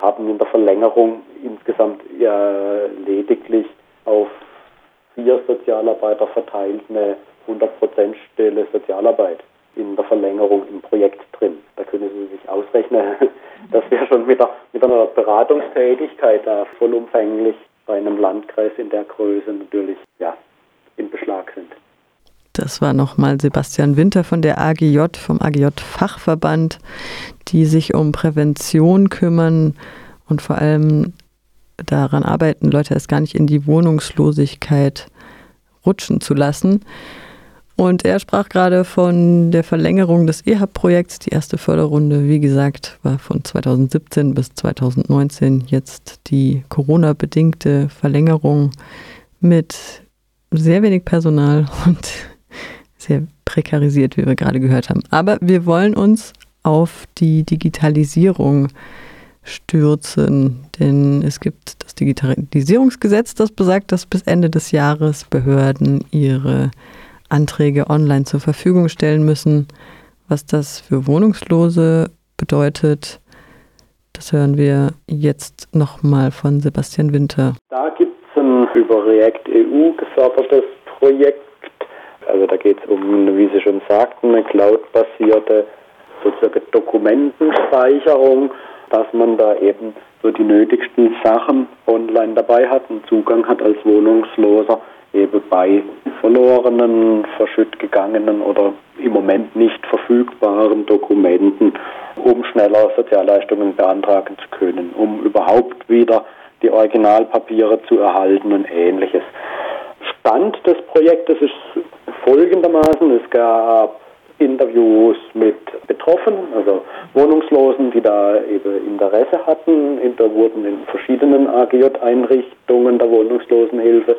haben in der Verlängerung insgesamt ja lediglich auf vier Sozialarbeiter verteilt eine 100% Stelle Sozialarbeit in der Verlängerung im Projekt drin. Da können Sie sich ausrechnen, dass wir schon mit, der, mit einer Beratungstätigkeit da vollumfänglich bei einem Landkreis in der Größe natürlich ja, in Beschlag sind. Das war nochmal Sebastian Winter von der AGJ, vom AGJ-Fachverband, die sich um Prävention kümmern und vor allem daran arbeiten, Leute erst gar nicht in die Wohnungslosigkeit rutschen zu lassen. Und er sprach gerade von der Verlängerung des EHAB-Projekts. Die erste Förderrunde, wie gesagt, war von 2017 bis 2019. Jetzt die Corona-bedingte Verlängerung mit sehr wenig Personal und sehr prekarisiert, wie wir gerade gehört haben. Aber wir wollen uns auf die Digitalisierung stürzen, denn es gibt das Digitalisierungsgesetz, das besagt, dass bis Ende des Jahres Behörden ihre Anträge online zur Verfügung stellen müssen. Was das für Wohnungslose bedeutet, das hören wir jetzt nochmal von Sebastian Winter. Da gibt es ein über React EU gefördertes Projekt. Also da geht es um, wie Sie schon sagten, eine cloud-basierte sozusagen Dokumentenspeicherung, dass man da eben so die nötigsten Sachen online dabei hat und Zugang hat als Wohnungsloser eben bei verlorenen, verschütt gegangenen oder im Moment nicht verfügbaren Dokumenten, um schneller Sozialleistungen beantragen zu können, um überhaupt wieder die Originalpapiere zu erhalten und ähnliches. Stand des Projektes ist folgendermaßen, es gab Interviews mit Betroffenen, also Wohnungslosen, die da eben Interesse hatten. Da wurden in verschiedenen AGJ-Einrichtungen der Wohnungslosenhilfe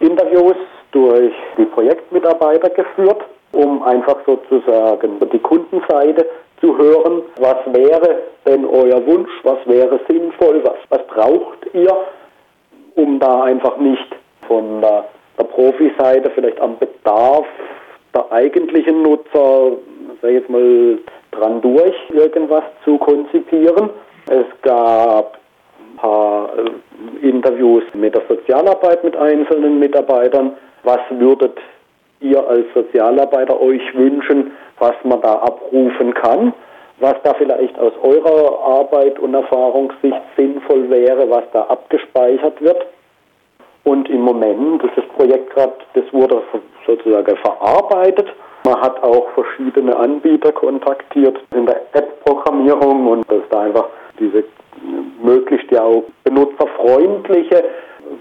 Interviews durch die Projektmitarbeiter geführt, um einfach sozusagen die Kundenseite zu hören, was wäre denn euer Wunsch, was wäre sinnvoll, was, was braucht ihr, um da einfach nicht von der, der Profiseite vielleicht am Bedarf der eigentlichen Nutzer, sag ich jetzt mal, dran durch, irgendwas zu konzipieren. Es gab ein paar äh, Interviews mit der Sozialarbeit mit einzelnen Mitarbeitern. Was würdet ihr als Sozialarbeiter euch wünschen, was man da abrufen kann? Was da vielleicht aus eurer Arbeit und Erfahrungssicht sinnvoll wäre, was da abgespeichert wird? Und im Moment ist das Projekt gerade, das wurde sozusagen verarbeitet. Man hat auch verschiedene Anbieter kontaktiert in der App-Programmierung und dass da einfach diese möglichst ja auch benutzerfreundliche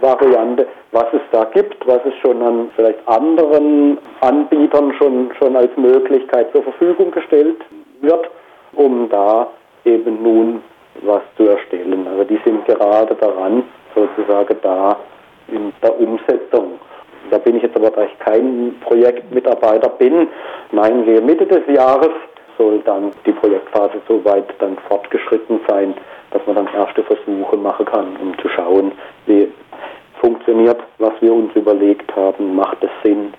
Variante, was es da gibt, was es schon an vielleicht anderen Anbietern schon, schon als Möglichkeit zur Verfügung gestellt wird, um da eben nun was zu erstellen. Also die sind gerade daran, sozusagen da in der Umsetzung. Da bin ich jetzt aber, da ich kein Projektmitarbeiter bin, meinen wir Mitte des Jahres soll dann die Projektphase so weit dann fortgeschritten sein, dass man dann erste Versuche machen kann, um zu schauen, wie funktioniert, was wir uns überlegt haben, macht es Sinn.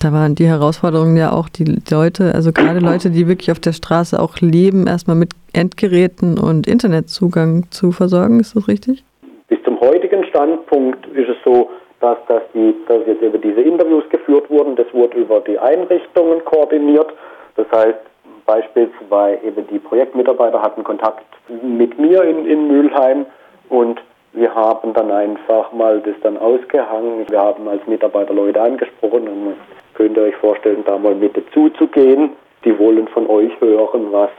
Da waren die Herausforderungen ja auch die Leute, also gerade Leute, die wirklich auf der Straße auch leben, erstmal mit Endgeräten und Internetzugang zu versorgen. Ist das richtig? Bis zum heutigen Standpunkt ist es so, dass, dass, die, dass jetzt eben diese Interviews geführt wurden. Das wurde über die Einrichtungen koordiniert. Das heißt, beispielsweise eben die Projektmitarbeiter hatten Kontakt mit mir in, in Mülheim und wir haben dann einfach mal das dann ausgehangen. Wir haben als Mitarbeiter Leute angesprochen und könnt ihr euch vorstellen, da mal mit dazu zu gehen. Die wollen von euch hören, was,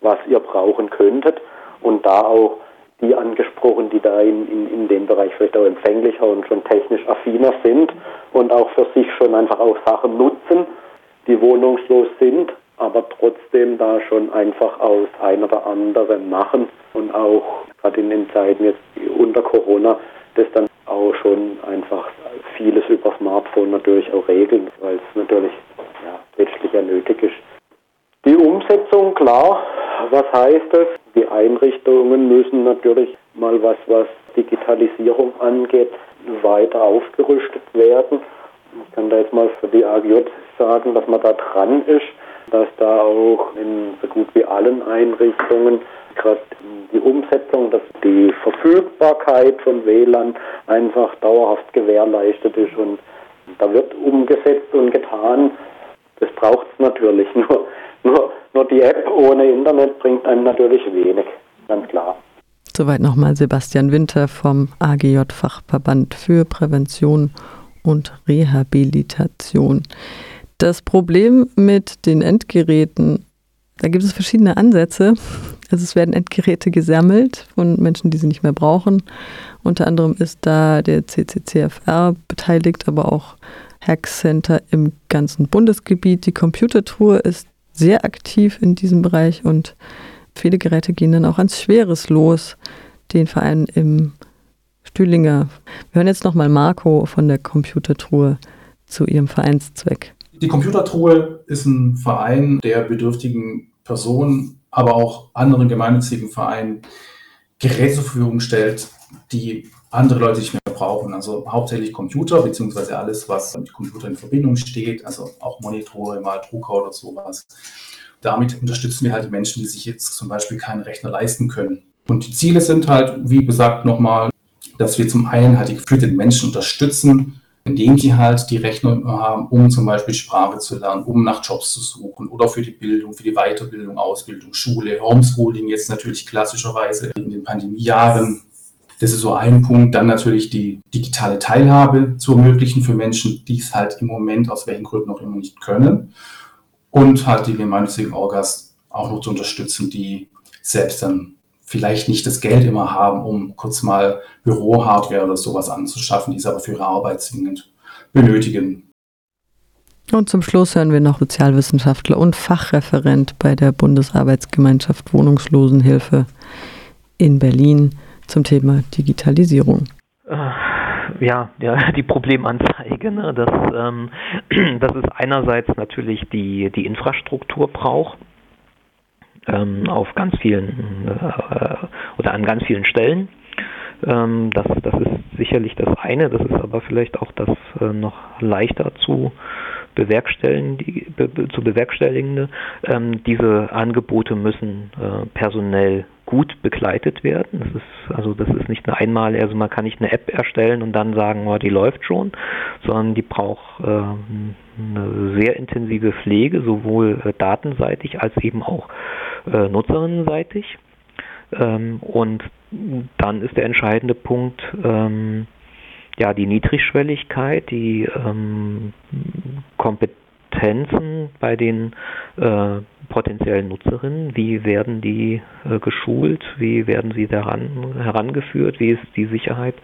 was ihr brauchen könntet und da auch die angesprochen, die da in, in, in dem Bereich vielleicht auch empfänglicher und schon technisch affiner sind und auch für sich schon einfach auch Sachen nutzen, die wohnungslos sind, aber trotzdem da schon einfach aus ein oder anderem machen und auch gerade in den Zeiten jetzt unter Corona das dann auch schon einfach vieles über Smartphone natürlich auch regeln, weil es natürlich ja, letztlich ja nötig ist. Die Umsetzung, klar, was heißt es? Die Einrichtungen müssen natürlich mal was, was Digitalisierung angeht, weiter aufgerüstet werden. Ich kann da jetzt mal für die AGJ sagen, dass man da dran ist, dass da auch in so gut wie allen Einrichtungen gerade die Umsetzung, dass die Verfügbarkeit von WLAN einfach dauerhaft gewährleistet ist und da wird umgesetzt und getan. Das braucht es natürlich. Nur, nur, nur die App ohne Internet bringt einem natürlich wenig, ganz klar. Soweit nochmal Sebastian Winter vom AGJ-Fachverband für Prävention und Rehabilitation. Das Problem mit den Endgeräten, da gibt es verschiedene Ansätze. Also es werden Endgeräte gesammelt von Menschen, die sie nicht mehr brauchen. Unter anderem ist da der CCCFR beteiligt, aber auch Hack Center im ganzen Bundesgebiet. Die Computertruhe ist sehr aktiv in diesem Bereich und viele Geräte gehen dann auch ans Schweres los, den Verein im Stühlinger. Wir hören jetzt nochmal Marco von der Computertruhe zu ihrem Vereinszweck. Die Computertruhe ist ein Verein, der bedürftigen Personen aber auch anderen gemeinnützigen Vereinen Geräte zur Verfügung stellt, die andere Leute nicht mehr brauchen. Also hauptsächlich Computer, beziehungsweise alles, was mit Computer in Verbindung steht, also auch Monitore, mal Drucker oder sowas. Damit unterstützen wir halt Menschen, die sich jetzt zum Beispiel keinen Rechner leisten können. Und die Ziele sind halt, wie gesagt, nochmal, dass wir zum einen halt die geführten Menschen unterstützen, indem sie halt die Rechnung haben, um zum Beispiel Sprache zu lernen, um nach Jobs zu suchen oder für die Bildung, für die Weiterbildung, Ausbildung, Schule, Homeschooling jetzt natürlich klassischerweise in den Pandemiejahren. Das ist so ein Punkt. Dann natürlich die digitale Teilhabe zu ermöglichen für Menschen, die es halt im Moment aus welchen Gründen auch immer nicht können. Und halt die gemeinnützigen Orgas auch noch zu unterstützen, die selbst dann vielleicht nicht das Geld immer haben, um kurz mal Bürohardware oder sowas anzuschaffen, die sie aber für ihre Arbeit zwingend benötigen. Und zum Schluss hören wir noch Sozialwissenschaftler und Fachreferent bei der Bundesarbeitsgemeinschaft Wohnungslosenhilfe in Berlin zum Thema Digitalisierung. Äh, ja, ja, die Problemanzeige, ne, dass, ähm, dass es einerseits natürlich die, die Infrastruktur braucht, ähm, auf ganz vielen äh, oder an ganz vielen Stellen. Ähm, das, das ist sicherlich das eine, das ist aber vielleicht auch das äh, noch leichter zu bewerkstelligen, be, zu bewerkstelligende. Ähm, diese Angebote müssen äh, personell gut begleitet werden. Das ist also das ist nicht eine einmal, also man kann nicht eine App erstellen und dann sagen, oh, die läuft schon, sondern die braucht äh, eine sehr intensive Pflege, sowohl äh, datenseitig als eben auch äh, nutzerinnenseitig. Ähm, und dann ist der entscheidende Punkt, ähm, ja, die Niedrigschwelligkeit, die ähm, Kompetenzen bei den äh, potenziellen Nutzerinnen, wie werden die äh, geschult, wie werden sie daran herangeführt, wie ist die Sicherheit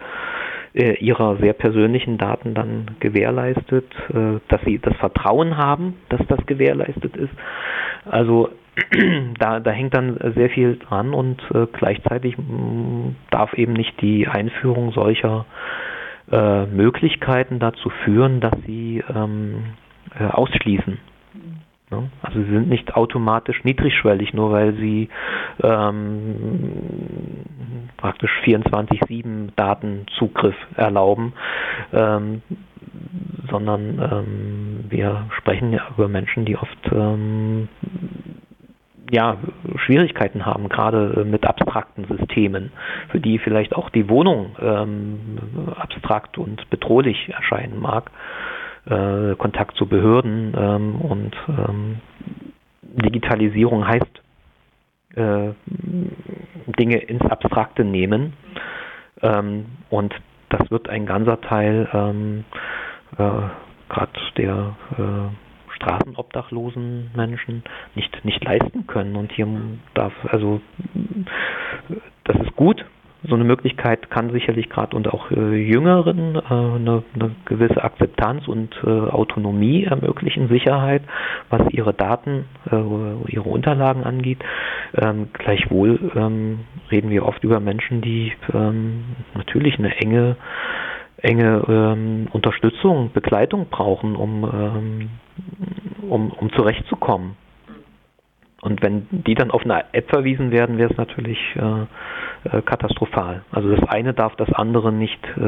äh, ihrer sehr persönlichen Daten dann gewährleistet, äh, dass sie das Vertrauen haben, dass das gewährleistet ist. Also da, da hängt dann sehr viel dran und äh, gleichzeitig darf eben nicht die Einführung solcher äh, Möglichkeiten dazu führen, dass sie ähm, äh, ausschließen. Ne? Also sie sind nicht automatisch niedrigschwellig, nur weil sie ähm, praktisch 24-7 Datenzugriff erlauben, ähm, sondern ähm, wir sprechen ja über Menschen, die oft ähm, ja, Schwierigkeiten haben, gerade mit abstrakten Systemen, für die vielleicht auch die Wohnung ähm, abstrakt und bedrohlich erscheinen mag, äh, Kontakt zu Behörden ähm, und ähm, Digitalisierung heißt äh, Dinge ins Abstrakte nehmen ähm, und das wird ein ganzer Teil ähm, äh, gerade der äh, straßenobdachlosen Menschen nicht, nicht leisten können. Und hier darf, also das ist gut. So eine Möglichkeit kann sicherlich gerade und auch äh, Jüngeren äh, eine, eine, gewisse Akzeptanz und äh, Autonomie ermöglichen, Sicherheit, was ihre Daten, äh, ihre Unterlagen angeht. Ähm, gleichwohl ähm, reden wir oft über Menschen, die ähm, natürlich eine enge enge ähm, Unterstützung, Begleitung brauchen, um, ähm, um, um zurechtzukommen. Und wenn die dann auf eine App verwiesen werden, wäre es natürlich äh, äh, katastrophal. Also das eine darf das andere nicht äh,